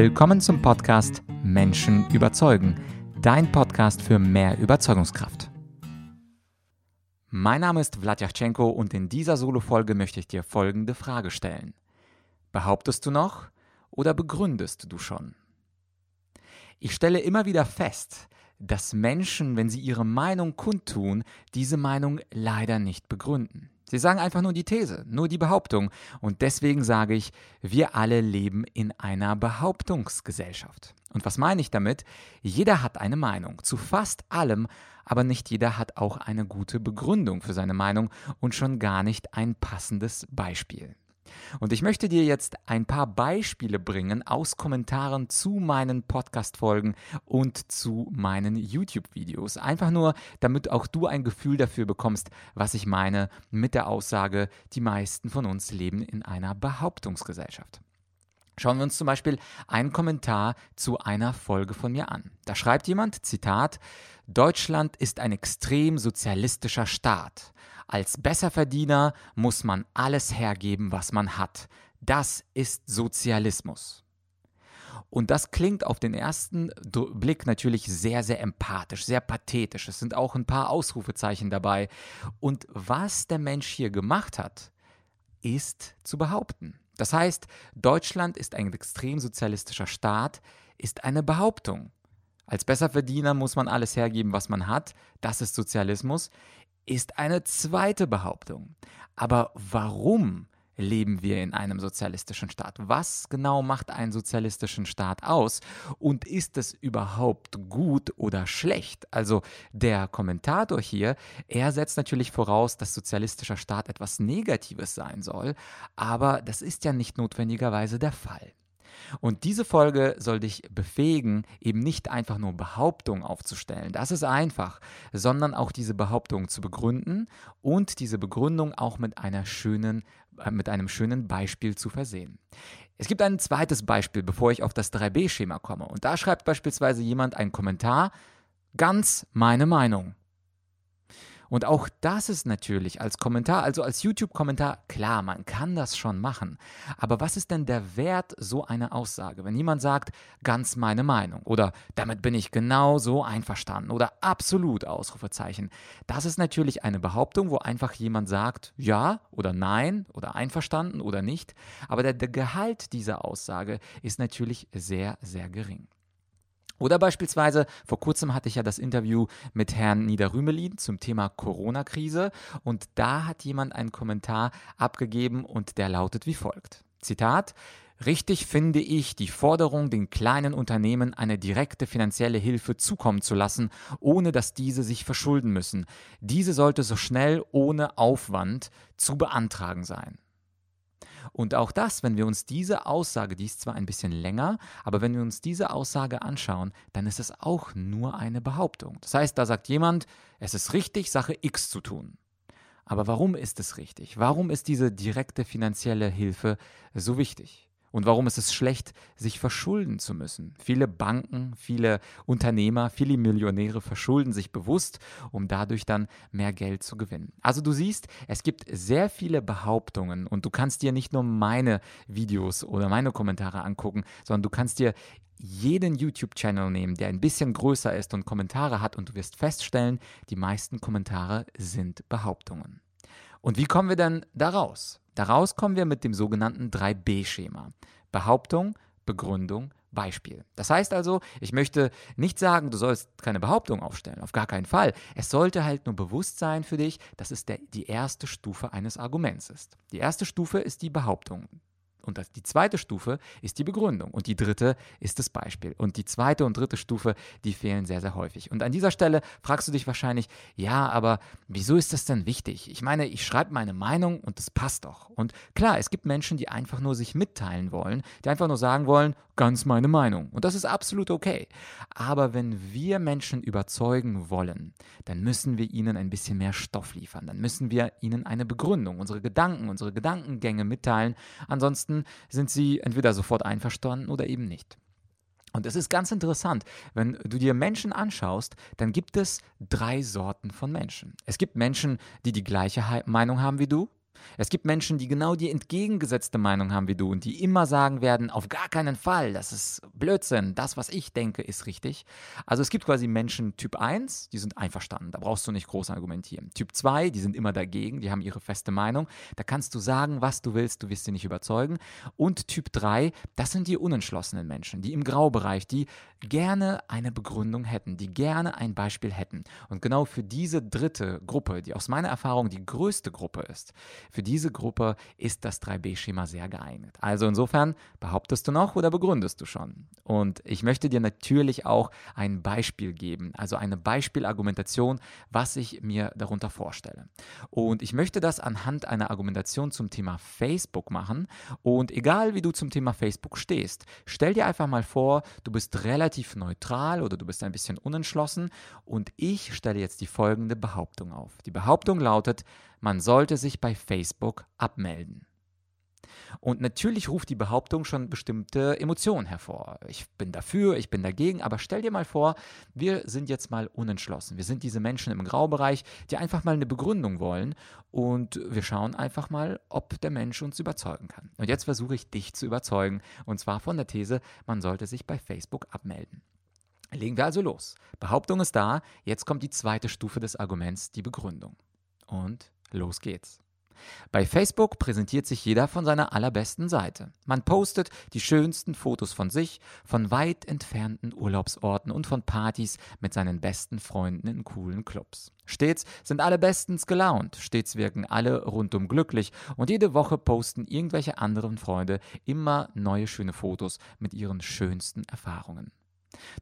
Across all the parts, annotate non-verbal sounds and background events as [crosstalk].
Willkommen zum Podcast Menschen überzeugen, dein Podcast für mehr Überzeugungskraft. Mein Name ist Vladyachenko und in dieser Solo-Folge möchte ich dir folgende Frage stellen. Behauptest du noch oder begründest du schon? Ich stelle immer wieder fest, dass Menschen, wenn sie ihre Meinung kundtun, diese Meinung leider nicht begründen. Sie sagen einfach nur die These, nur die Behauptung. Und deswegen sage ich, wir alle leben in einer Behauptungsgesellschaft. Und was meine ich damit? Jeder hat eine Meinung zu fast allem, aber nicht jeder hat auch eine gute Begründung für seine Meinung und schon gar nicht ein passendes Beispiel. Und ich möchte dir jetzt ein paar Beispiele bringen aus Kommentaren zu meinen Podcast-Folgen und zu meinen YouTube-Videos. Einfach nur, damit auch du ein Gefühl dafür bekommst, was ich meine mit der Aussage, die meisten von uns leben in einer Behauptungsgesellschaft. Schauen wir uns zum Beispiel einen Kommentar zu einer Folge von mir an. Da schreibt jemand, Zitat, Deutschland ist ein extrem sozialistischer Staat. Als Besserverdiener muss man alles hergeben, was man hat. Das ist Sozialismus. Und das klingt auf den ersten Blick natürlich sehr, sehr empathisch, sehr pathetisch. Es sind auch ein paar Ausrufezeichen dabei. Und was der Mensch hier gemacht hat, ist zu behaupten. Das heißt, Deutschland ist ein extrem sozialistischer Staat, ist eine Behauptung. Als Besserverdiener muss man alles hergeben, was man hat. Das ist Sozialismus ist eine zweite Behauptung. Aber warum leben wir in einem sozialistischen Staat? Was genau macht einen sozialistischen Staat aus? Und ist es überhaupt gut oder schlecht? Also der Kommentator hier, er setzt natürlich voraus, dass sozialistischer Staat etwas Negatives sein soll, aber das ist ja nicht notwendigerweise der Fall. Und diese Folge soll dich befähigen, eben nicht einfach nur Behauptungen aufzustellen, das ist einfach, sondern auch diese Behauptung zu begründen und diese Begründung auch mit einer schönen äh, mit einem schönen Beispiel zu versehen. Es gibt ein zweites Beispiel, bevor ich auf das 3b-Schema komme. Und da schreibt beispielsweise jemand einen Kommentar, ganz meine Meinung. Und auch das ist natürlich als Kommentar, also als YouTube-Kommentar, klar, man kann das schon machen. Aber was ist denn der Wert so einer Aussage? Wenn jemand sagt, ganz meine Meinung oder damit bin ich genau so einverstanden oder absolut Ausrufezeichen, das ist natürlich eine Behauptung, wo einfach jemand sagt, ja oder nein oder einverstanden oder nicht. Aber der, der Gehalt dieser Aussage ist natürlich sehr, sehr gering. Oder beispielsweise, vor kurzem hatte ich ja das Interview mit Herrn Niederrümelin zum Thema Corona-Krise und da hat jemand einen Kommentar abgegeben und der lautet wie folgt. Zitat, Richtig finde ich die Forderung, den kleinen Unternehmen eine direkte finanzielle Hilfe zukommen zu lassen, ohne dass diese sich verschulden müssen. Diese sollte so schnell ohne Aufwand zu beantragen sein. Und auch das, wenn wir uns diese Aussage, die ist zwar ein bisschen länger, aber wenn wir uns diese Aussage anschauen, dann ist es auch nur eine Behauptung. Das heißt, da sagt jemand, es ist richtig, Sache X zu tun. Aber warum ist es richtig? Warum ist diese direkte finanzielle Hilfe so wichtig? Und warum ist es schlecht, sich verschulden zu müssen? Viele Banken, viele Unternehmer, viele Millionäre verschulden sich bewusst, um dadurch dann mehr Geld zu gewinnen. Also du siehst, es gibt sehr viele Behauptungen und du kannst dir nicht nur meine Videos oder meine Kommentare angucken, sondern du kannst dir jeden YouTube-Channel nehmen, der ein bisschen größer ist und Kommentare hat und du wirst feststellen, die meisten Kommentare sind Behauptungen. Und wie kommen wir denn da raus? Daraus kommen wir mit dem sogenannten 3b-Schema. Behauptung, Begründung, Beispiel. Das heißt also, ich möchte nicht sagen, du sollst keine Behauptung aufstellen, auf gar keinen Fall. Es sollte halt nur bewusst sein für dich, dass es der, die erste Stufe eines Arguments ist. Die erste Stufe ist die Behauptung. Und das, die zweite Stufe ist die Begründung. Und die dritte ist das Beispiel. Und die zweite und dritte Stufe, die fehlen sehr, sehr häufig. Und an dieser Stelle fragst du dich wahrscheinlich, ja, aber wieso ist das denn wichtig? Ich meine, ich schreibe meine Meinung und das passt doch. Und klar, es gibt Menschen, die einfach nur sich mitteilen wollen, die einfach nur sagen wollen, ganz meine Meinung. Und das ist absolut okay. Aber wenn wir Menschen überzeugen wollen, dann müssen wir ihnen ein bisschen mehr Stoff liefern. Dann müssen wir ihnen eine Begründung, unsere Gedanken, unsere Gedankengänge mitteilen. Ansonsten sind sie entweder sofort einverstanden oder eben nicht. Und es ist ganz interessant, wenn du dir Menschen anschaust, dann gibt es drei Sorten von Menschen. Es gibt Menschen, die die gleiche Meinung haben wie du. Es gibt Menschen, die genau die entgegengesetzte Meinung haben wie du und die immer sagen werden, auf gar keinen Fall, das ist Blödsinn, das, was ich denke, ist richtig. Also es gibt quasi Menschen Typ 1, die sind einverstanden, da brauchst du nicht groß argumentieren. Typ 2, die sind immer dagegen, die haben ihre feste Meinung, da kannst du sagen, was du willst, du wirst sie nicht überzeugen. Und Typ 3, das sind die unentschlossenen Menschen, die im Graubereich, die gerne eine Begründung hätten, die gerne ein Beispiel hätten. Und genau für diese dritte Gruppe, die aus meiner Erfahrung die größte Gruppe ist, für diese Gruppe ist das 3B-Schema sehr geeignet. Also insofern behauptest du noch oder begründest du schon? Und ich möchte dir natürlich auch ein Beispiel geben, also eine Beispielargumentation, was ich mir darunter vorstelle. Und ich möchte das anhand einer Argumentation zum Thema Facebook machen. Und egal wie du zum Thema Facebook stehst, stell dir einfach mal vor, du bist relativ neutral oder du bist ein bisschen unentschlossen und ich stelle jetzt die folgende Behauptung auf. Die Behauptung lautet, man sollte sich bei Facebook abmelden. Und natürlich ruft die Behauptung schon bestimmte Emotionen hervor. Ich bin dafür, ich bin dagegen, aber stell dir mal vor, wir sind jetzt mal unentschlossen. Wir sind diese Menschen im Graubereich, die einfach mal eine Begründung wollen und wir schauen einfach mal, ob der Mensch uns überzeugen kann. Und jetzt versuche ich dich zu überzeugen und zwar von der These, man sollte sich bei Facebook abmelden. Legen wir also los. Behauptung ist da, jetzt kommt die zweite Stufe des Arguments, die Begründung. Und los geht's. Bei Facebook präsentiert sich jeder von seiner allerbesten Seite. Man postet die schönsten Fotos von sich, von weit entfernten Urlaubsorten und von Partys mit seinen besten Freunden in coolen Clubs. Stets sind alle bestens gelaunt, stets wirken alle rundum glücklich und jede Woche posten irgendwelche anderen Freunde immer neue schöne Fotos mit ihren schönsten Erfahrungen.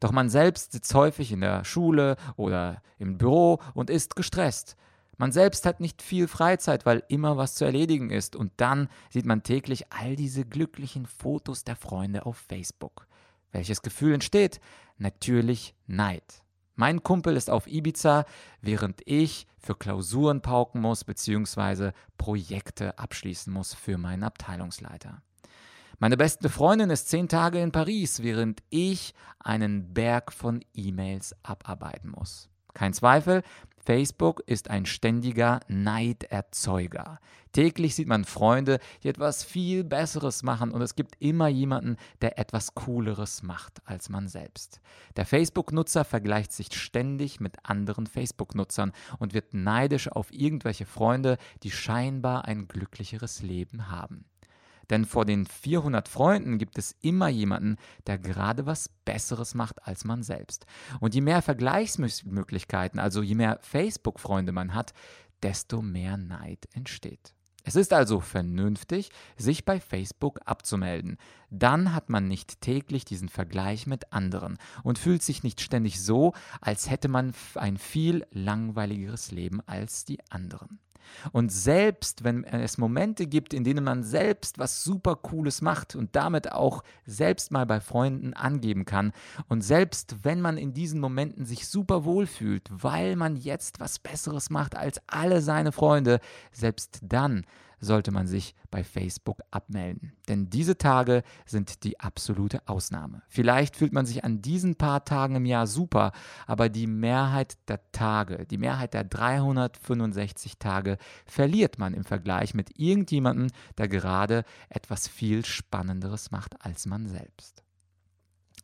Doch man selbst sitzt häufig in der Schule oder im Büro und ist gestresst. Man selbst hat nicht viel Freizeit, weil immer was zu erledigen ist. Und dann sieht man täglich all diese glücklichen Fotos der Freunde auf Facebook. Welches Gefühl entsteht? Natürlich Neid. Mein Kumpel ist auf Ibiza, während ich für Klausuren pauken muss bzw. Projekte abschließen muss für meinen Abteilungsleiter. Meine beste Freundin ist zehn Tage in Paris, während ich einen Berg von E-Mails abarbeiten muss. Kein Zweifel, Facebook ist ein ständiger Neiderzeuger. Täglich sieht man Freunde, die etwas viel Besseres machen und es gibt immer jemanden, der etwas Cooleres macht als man selbst. Der Facebook-Nutzer vergleicht sich ständig mit anderen Facebook-Nutzern und wird neidisch auf irgendwelche Freunde, die scheinbar ein glücklicheres Leben haben. Denn vor den 400 Freunden gibt es immer jemanden, der gerade was Besseres macht als man selbst. Und je mehr Vergleichsmöglichkeiten, also je mehr Facebook-Freunde man hat, desto mehr Neid entsteht. Es ist also vernünftig, sich bei Facebook abzumelden. Dann hat man nicht täglich diesen Vergleich mit anderen und fühlt sich nicht ständig so, als hätte man ein viel langweiligeres Leben als die anderen. Und selbst wenn es Momente gibt, in denen man selbst was super Cooles macht und damit auch selbst mal bei Freunden angeben kann, und selbst wenn man in diesen Momenten sich super wohl fühlt, weil man jetzt was Besseres macht als alle seine Freunde, selbst dann sollte man sich bei Facebook abmelden. Denn diese Tage sind die absolute Ausnahme. Vielleicht fühlt man sich an diesen paar Tagen im Jahr super, aber die Mehrheit der Tage, die Mehrheit der 365 Tage verliert man im Vergleich mit irgendjemandem, der gerade etwas viel Spannenderes macht als man selbst.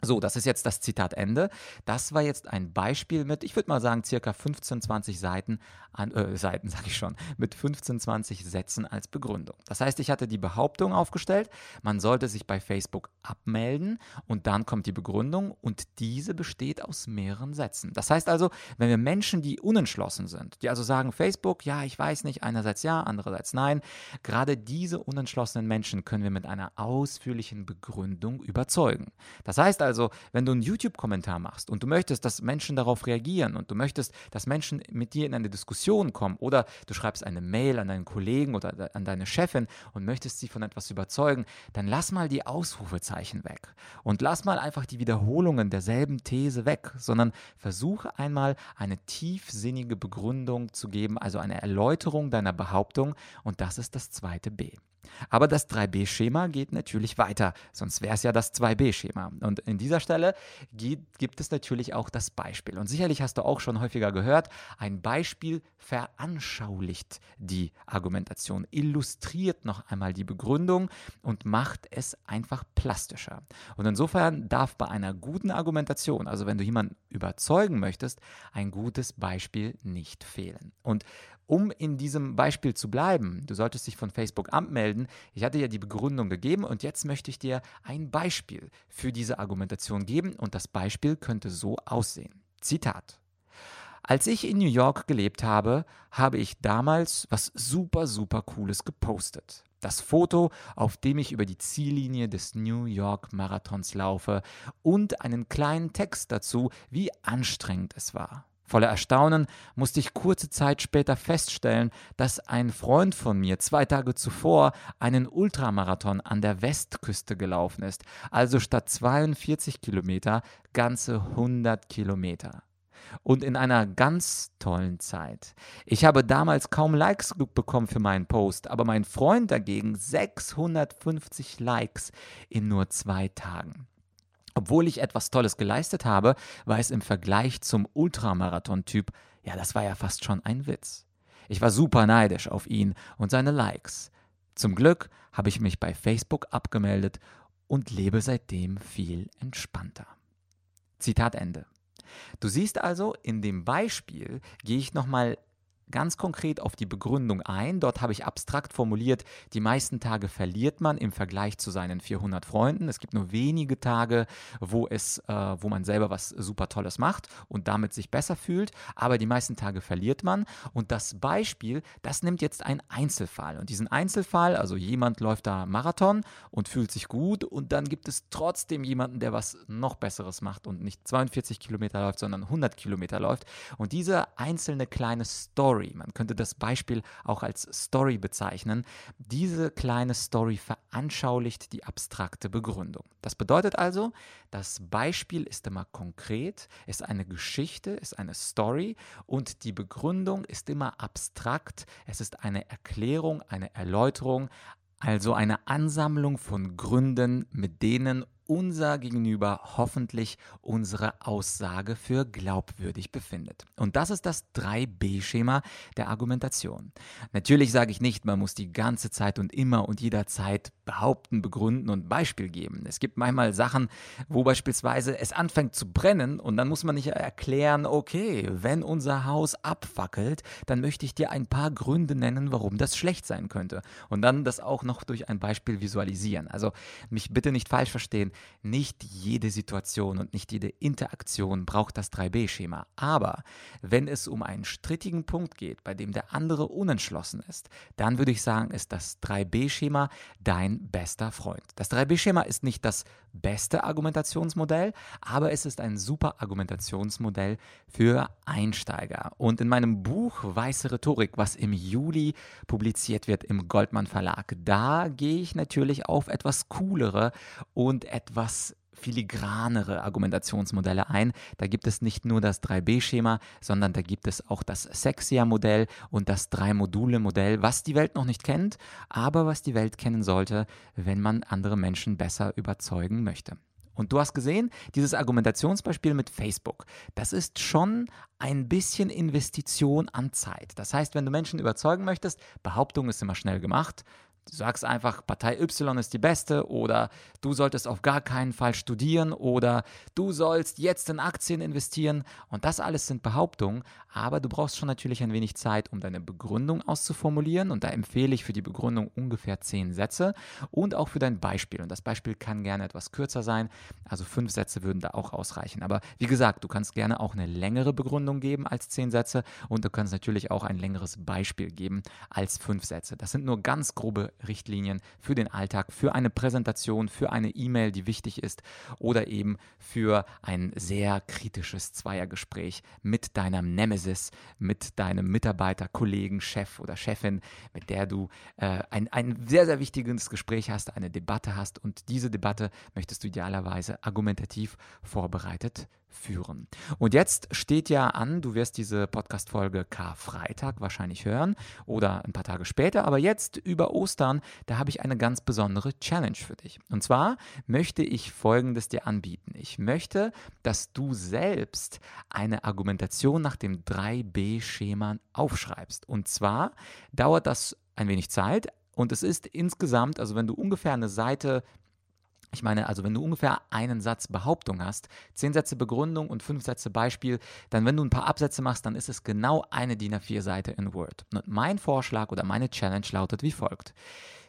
So, das ist jetzt das Zitatende. Das war jetzt ein Beispiel mit, ich würde mal sagen, circa 15, 20 Seiten, an, äh, Seiten [laughs] sage ich schon, mit 15, 20 Sätzen als Begründung. Das heißt, ich hatte die Behauptung aufgestellt, man sollte sich bei Facebook abmelden und dann kommt die Begründung und diese besteht aus mehreren Sätzen. Das heißt also, wenn wir Menschen, die unentschlossen sind, die also sagen, Facebook, ja, ich weiß nicht, einerseits ja, andererseits nein, gerade diese unentschlossenen Menschen können wir mit einer ausführlichen Begründung überzeugen. Das heißt also, also, wenn du einen YouTube-Kommentar machst und du möchtest, dass Menschen darauf reagieren und du möchtest, dass Menschen mit dir in eine Diskussion kommen oder du schreibst eine Mail an deinen Kollegen oder an deine Chefin und möchtest sie von etwas überzeugen, dann lass mal die Ausrufezeichen weg und lass mal einfach die Wiederholungen derselben These weg, sondern versuche einmal eine tiefsinnige Begründung zu geben, also eine Erläuterung deiner Behauptung und das ist das zweite B. Aber das 3b-Schema geht natürlich weiter, sonst wäre es ja das 2b-Schema. Und in dieser Stelle gibt es natürlich auch das Beispiel. Und sicherlich hast du auch schon häufiger gehört, ein Beispiel veranschaulicht die Argumentation, illustriert noch einmal die Begründung und macht es einfach plastischer. Und insofern darf bei einer guten Argumentation, also wenn du jemanden überzeugen möchtest, ein gutes Beispiel nicht fehlen. Und um in diesem Beispiel zu bleiben, du solltest dich von Facebook anmelden. Ich hatte ja die Begründung gegeben und jetzt möchte ich dir ein Beispiel für diese Argumentation geben und das Beispiel könnte so aussehen. Zitat. Als ich in New York gelebt habe, habe ich damals was super, super Cooles gepostet. Das Foto, auf dem ich über die Ziellinie des New York Marathons laufe und einen kleinen Text dazu, wie anstrengend es war. Voller Erstaunen musste ich kurze Zeit später feststellen, dass ein Freund von mir zwei Tage zuvor einen Ultramarathon an der Westküste gelaufen ist, also statt 42 Kilometer ganze 100 Kilometer. Und in einer ganz tollen Zeit. Ich habe damals kaum Likes bekommen für meinen Post, aber mein Freund dagegen 650 Likes in nur zwei Tagen. Obwohl ich etwas Tolles geleistet habe, war es im Vergleich zum Ultramarathon-Typ, ja, das war ja fast schon ein Witz. Ich war super neidisch auf ihn und seine Likes. Zum Glück habe ich mich bei Facebook abgemeldet und lebe seitdem viel entspannter. Zitat Ende. Du siehst also, in dem Beispiel gehe ich nochmal ganz konkret auf die Begründung ein. Dort habe ich abstrakt formuliert, die meisten Tage verliert man im Vergleich zu seinen 400 Freunden. Es gibt nur wenige Tage, wo, es, äh, wo man selber was super Tolles macht und damit sich besser fühlt, aber die meisten Tage verliert man. Und das Beispiel, das nimmt jetzt einen Einzelfall. Und diesen Einzelfall, also jemand läuft da Marathon und fühlt sich gut und dann gibt es trotzdem jemanden, der was noch Besseres macht und nicht 42 Kilometer läuft, sondern 100 Kilometer läuft. Und diese einzelne kleine Story, Story. Man könnte das Beispiel auch als Story bezeichnen. Diese kleine Story veranschaulicht die abstrakte Begründung. Das bedeutet also, das Beispiel ist immer konkret, ist eine Geschichte, ist eine Story und die Begründung ist immer abstrakt. Es ist eine Erklärung, eine Erläuterung, also eine Ansammlung von Gründen, mit denen unser Gegenüber hoffentlich unsere Aussage für glaubwürdig befindet. Und das ist das 3b-Schema der Argumentation. Natürlich sage ich nicht, man muss die ganze Zeit und immer und jederzeit behaupten, begründen und Beispiel geben. Es gibt manchmal Sachen, wo beispielsweise es anfängt zu brennen und dann muss man nicht erklären, okay, wenn unser Haus abfackelt, dann möchte ich dir ein paar Gründe nennen, warum das schlecht sein könnte. Und dann das auch noch durch ein Beispiel visualisieren. Also mich bitte nicht falsch verstehen. Nicht jede Situation und nicht jede Interaktion braucht das 3b-Schema. Aber wenn es um einen strittigen Punkt geht, bei dem der andere unentschlossen ist, dann würde ich sagen, ist das 3b-Schema dein bester Freund. Das 3b-Schema ist nicht das beste Argumentationsmodell, aber es ist ein super Argumentationsmodell für Einsteiger. Und in meinem Buch Weiße Rhetorik, was im Juli publiziert wird im Goldmann Verlag, da gehe ich natürlich auf etwas coolere und etwas etwas filigranere Argumentationsmodelle ein. Da gibt es nicht nur das 3B-Schema, sondern da gibt es auch das Sexia-Modell und das Drei-Module-Modell, was die Welt noch nicht kennt, aber was die Welt kennen sollte, wenn man andere Menschen besser überzeugen möchte. Und du hast gesehen, dieses Argumentationsbeispiel mit Facebook, das ist schon ein bisschen Investition an Zeit. Das heißt, wenn du Menschen überzeugen möchtest, Behauptung ist immer schnell gemacht, Du sagst einfach, Partei Y ist die beste oder du solltest auf gar keinen Fall studieren oder du sollst jetzt in Aktien investieren. Und das alles sind Behauptungen, aber du brauchst schon natürlich ein wenig Zeit, um deine Begründung auszuformulieren. Und da empfehle ich für die Begründung ungefähr zehn Sätze und auch für dein Beispiel. Und das Beispiel kann gerne etwas kürzer sein, also fünf Sätze würden da auch ausreichen. Aber wie gesagt, du kannst gerne auch eine längere Begründung geben als zehn Sätze und du kannst natürlich auch ein längeres Beispiel geben als fünf Sätze. Das sind nur ganz grobe Richtlinien für den Alltag, für eine Präsentation, für eine E-Mail, die wichtig ist oder eben für ein sehr kritisches Zweiergespräch mit deinem Nemesis, mit deinem Mitarbeiter, Kollegen, Chef oder Chefin, mit der du äh, ein, ein sehr, sehr wichtiges Gespräch hast, eine Debatte hast. Und diese Debatte möchtest du idealerweise argumentativ vorbereitet führen. Und jetzt steht ja an, du wirst diese Podcast-Folge Karfreitag wahrscheinlich hören oder ein paar Tage später, aber jetzt über Ostern, da habe ich eine ganz besondere Challenge für dich. Und zwar möchte ich Folgendes dir anbieten. Ich möchte, dass du selbst eine Argumentation nach dem 3b-Schema aufschreibst. Und zwar dauert das ein wenig Zeit, und es ist insgesamt, also wenn du ungefähr eine Seite ich meine, also wenn du ungefähr einen Satz Behauptung hast, zehn Sätze Begründung und fünf Sätze Beispiel, dann wenn du ein paar Absätze machst, dann ist es genau eine DIN A4-Seite in Word. Und mein Vorschlag oder meine Challenge lautet wie folgt.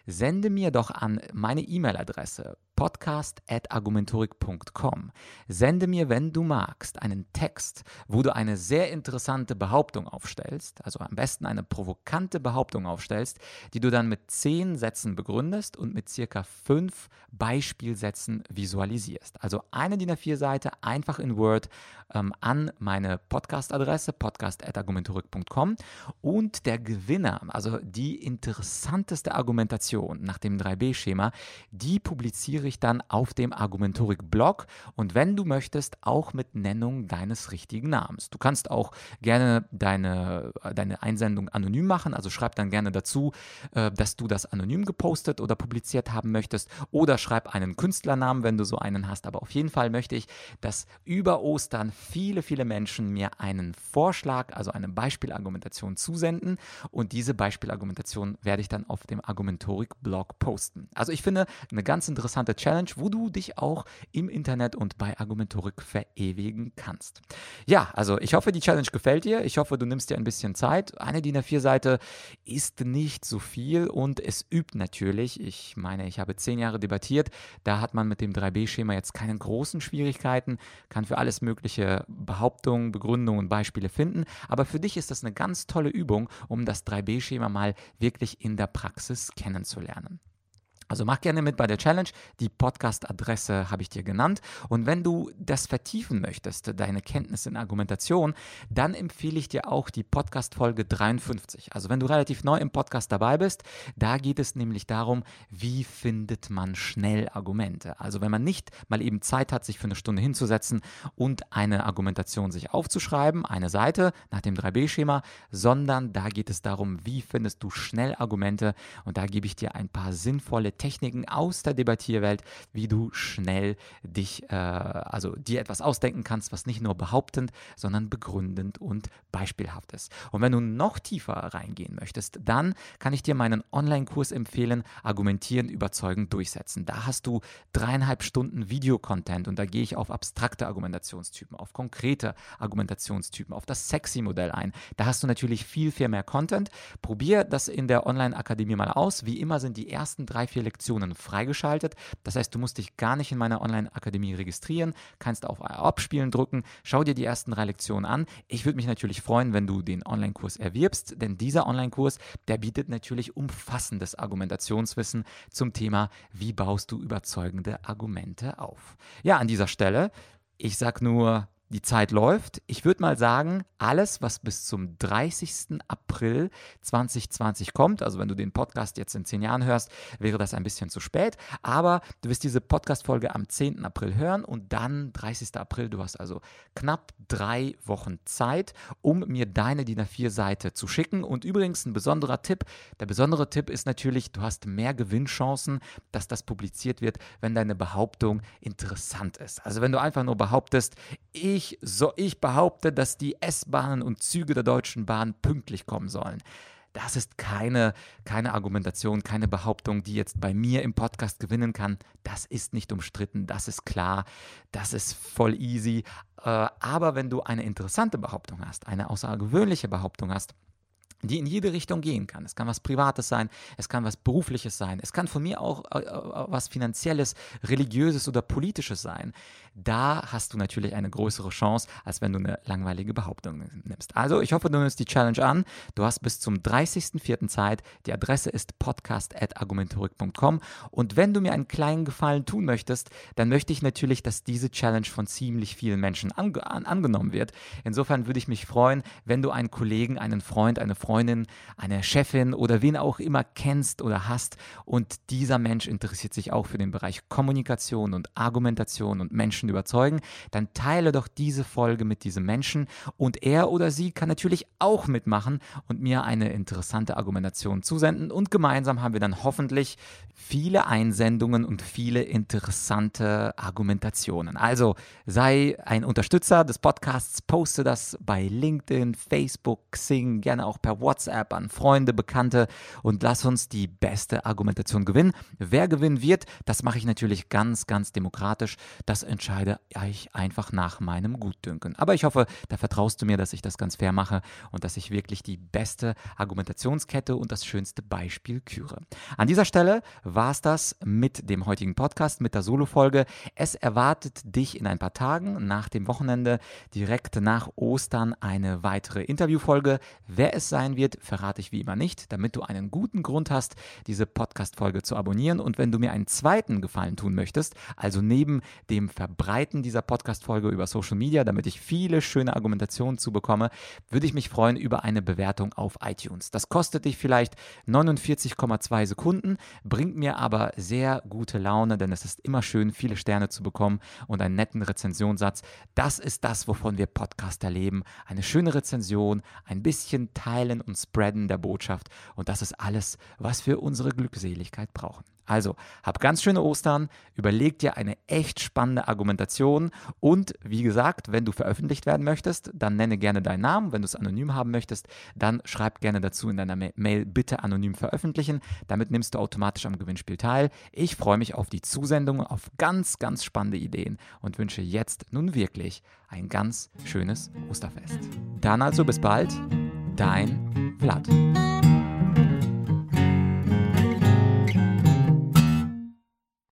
Sende mir doch an meine E-Mail-Adresse podcast.argumentorik.com. Sende mir, wenn du magst, einen Text, wo du eine sehr interessante Behauptung aufstellst, also am besten eine provokante Behauptung aufstellst, die du dann mit zehn Sätzen begründest und mit circa fünf Beispielsätzen visualisierst. Also eine DIN A4-Seite einfach in Word ähm, an meine Podcast-Adresse podcast.argumentorik.com und der Gewinner, also die interessanteste Argumentation nach dem 3B-Schema, die publiziere ich dann auf dem Argumentorik-Blog. Und wenn du möchtest, auch mit Nennung deines richtigen Namens. Du kannst auch gerne deine, deine Einsendung anonym machen, also schreib dann gerne dazu, äh, dass du das anonym gepostet oder publiziert haben möchtest. Oder schreib einen Künstlernamen, wenn du so einen hast. Aber auf jeden Fall möchte ich, dass über Ostern viele, viele Menschen mir einen Vorschlag, also eine Beispielargumentation zusenden. Und diese Beispielargumentation werde ich dann auf dem Argumentorik-Blog posten. Also ich finde eine ganz interessante interessante Challenge, wo du dich auch im Internet und bei Argumentorik verewigen kannst. Ja, also ich hoffe, die Challenge gefällt dir. Ich hoffe, du nimmst dir ein bisschen Zeit. Eine DIN A4-Seite ist nicht so viel und es übt natürlich. Ich meine, ich habe zehn Jahre debattiert. Da hat man mit dem 3B-Schema jetzt keine großen Schwierigkeiten, kann für alles mögliche Behauptungen, Begründungen und Beispiele finden. Aber für dich ist das eine ganz tolle Übung, um das 3B-Schema mal wirklich in der Praxis kennenzulernen kennenzulernen. Also mach gerne mit bei der Challenge. Die Podcast-Adresse habe ich dir genannt. Und wenn du das vertiefen möchtest, deine Kenntnisse in Argumentation, dann empfehle ich dir auch die Podcast-Folge 53. Also wenn du relativ neu im Podcast dabei bist, da geht es nämlich darum, wie findet man schnell Argumente. Also wenn man nicht mal eben Zeit hat, sich für eine Stunde hinzusetzen und eine Argumentation sich aufzuschreiben, eine Seite nach dem 3B-Schema, sondern da geht es darum, wie findest du schnell Argumente. Und da gebe ich dir ein paar sinnvolle Techniken aus der Debattierwelt, wie du schnell dich, äh, also dir etwas ausdenken kannst, was nicht nur behauptend, sondern begründend und beispielhaft ist. Und wenn du noch tiefer reingehen möchtest, dann kann ich dir meinen Online-Kurs empfehlen, Argumentieren, Überzeugen, Durchsetzen. Da hast du dreieinhalb Stunden Videocontent und da gehe ich auf abstrakte Argumentationstypen, auf konkrete Argumentationstypen, auf das Sexy-Modell ein. Da hast du natürlich viel, viel mehr Content. Probier das in der Online-Akademie mal aus. Wie immer sind die ersten drei, vier Lektionen freigeschaltet. Das heißt, du musst dich gar nicht in meiner Online-Akademie registrieren, kannst auf Abspielen drücken, schau dir die ersten drei Lektionen an. Ich würde mich natürlich freuen, wenn du den Online-Kurs erwirbst, denn dieser Online-Kurs, der bietet natürlich umfassendes Argumentationswissen zum Thema, wie baust du überzeugende Argumente auf. Ja, an dieser Stelle, ich sage nur die Zeit läuft. Ich würde mal sagen, alles, was bis zum 30. April 2020 kommt, also wenn du den Podcast jetzt in zehn Jahren hörst, wäre das ein bisschen zu spät. Aber du wirst diese Podcast-Folge am 10. April hören und dann 30. April. Du hast also knapp drei Wochen Zeit, um mir deine DIN A4-Seite zu schicken. Und übrigens ein besonderer Tipp. Der besondere Tipp ist natürlich, du hast mehr Gewinnchancen, dass das publiziert wird, wenn deine Behauptung interessant ist. Also wenn du einfach nur behauptest, ich ich, so, ich behaupte, dass die S-Bahnen und Züge der Deutschen Bahn pünktlich kommen sollen. Das ist keine, keine Argumentation, keine Behauptung, die jetzt bei mir im Podcast gewinnen kann. Das ist nicht umstritten, das ist klar, das ist voll easy. Äh, aber wenn du eine interessante Behauptung hast, eine außergewöhnliche Behauptung hast, die in jede Richtung gehen kann. Es kann was Privates sein, es kann was Berufliches sein, es kann von mir auch äh, äh, was Finanzielles, Religiöses oder Politisches sein. Da hast du natürlich eine größere Chance, als wenn du eine langweilige Behauptung nimmst. Also, ich hoffe, du nimmst die Challenge an. Du hast bis zum 30.04. Zeit. Die Adresse ist podcast.argumentorik.com. Und wenn du mir einen kleinen Gefallen tun möchtest, dann möchte ich natürlich, dass diese Challenge von ziemlich vielen Menschen an, an, angenommen wird. Insofern würde ich mich freuen, wenn du einen Kollegen, einen Freund, eine Freundin, Freundin, eine Chefin oder wen auch immer kennst oder hast. Und dieser Mensch interessiert sich auch für den Bereich Kommunikation und Argumentation und Menschen überzeugen, dann teile doch diese Folge mit diesem Menschen. Und er oder sie kann natürlich auch mitmachen und mir eine interessante Argumentation zusenden. Und gemeinsam haben wir dann hoffentlich viele Einsendungen und viele interessante Argumentationen. Also sei ein Unterstützer des Podcasts, poste das bei LinkedIn, Facebook, Xing, gerne auch per WhatsApp an Freunde, Bekannte und lass uns die beste Argumentation gewinnen. Wer gewinnen wird, das mache ich natürlich ganz, ganz demokratisch. Das entscheide ich einfach nach meinem Gutdünken. Aber ich hoffe, da vertraust du mir, dass ich das ganz fair mache und dass ich wirklich die beste Argumentationskette und das schönste Beispiel küre. An dieser Stelle war es das mit dem heutigen Podcast, mit der Solo-Folge. Es erwartet dich in ein paar Tagen nach dem Wochenende direkt nach Ostern eine weitere Interviewfolge. Wer es sein wird, verrate ich wie immer nicht, damit du einen guten Grund hast, diese Podcast-Folge zu abonnieren. Und wenn du mir einen zweiten Gefallen tun möchtest, also neben dem Verbreiten dieser Podcast-Folge über Social Media, damit ich viele schöne Argumentationen zu bekomme, würde ich mich freuen über eine Bewertung auf iTunes. Das kostet dich vielleicht 49,2 Sekunden, bringt mir aber sehr gute Laune, denn es ist immer schön, viele Sterne zu bekommen und einen netten Rezensionssatz. Das ist das, wovon wir Podcaster leben. Eine schöne Rezension, ein bisschen Teilen und Spreaden der Botschaft und das ist alles, was wir unsere Glückseligkeit brauchen. Also, hab ganz schöne Ostern, überleg dir eine echt spannende Argumentation und wie gesagt, wenn du veröffentlicht werden möchtest, dann nenne gerne deinen Namen. Wenn du es anonym haben möchtest, dann schreib gerne dazu in deiner Mail bitte anonym veröffentlichen. Damit nimmst du automatisch am Gewinnspiel teil. Ich freue mich auf die Zusendung, auf ganz, ganz spannende Ideen und wünsche jetzt nun wirklich ein ganz schönes Osterfest. Dann also bis bald, Dein Blatt.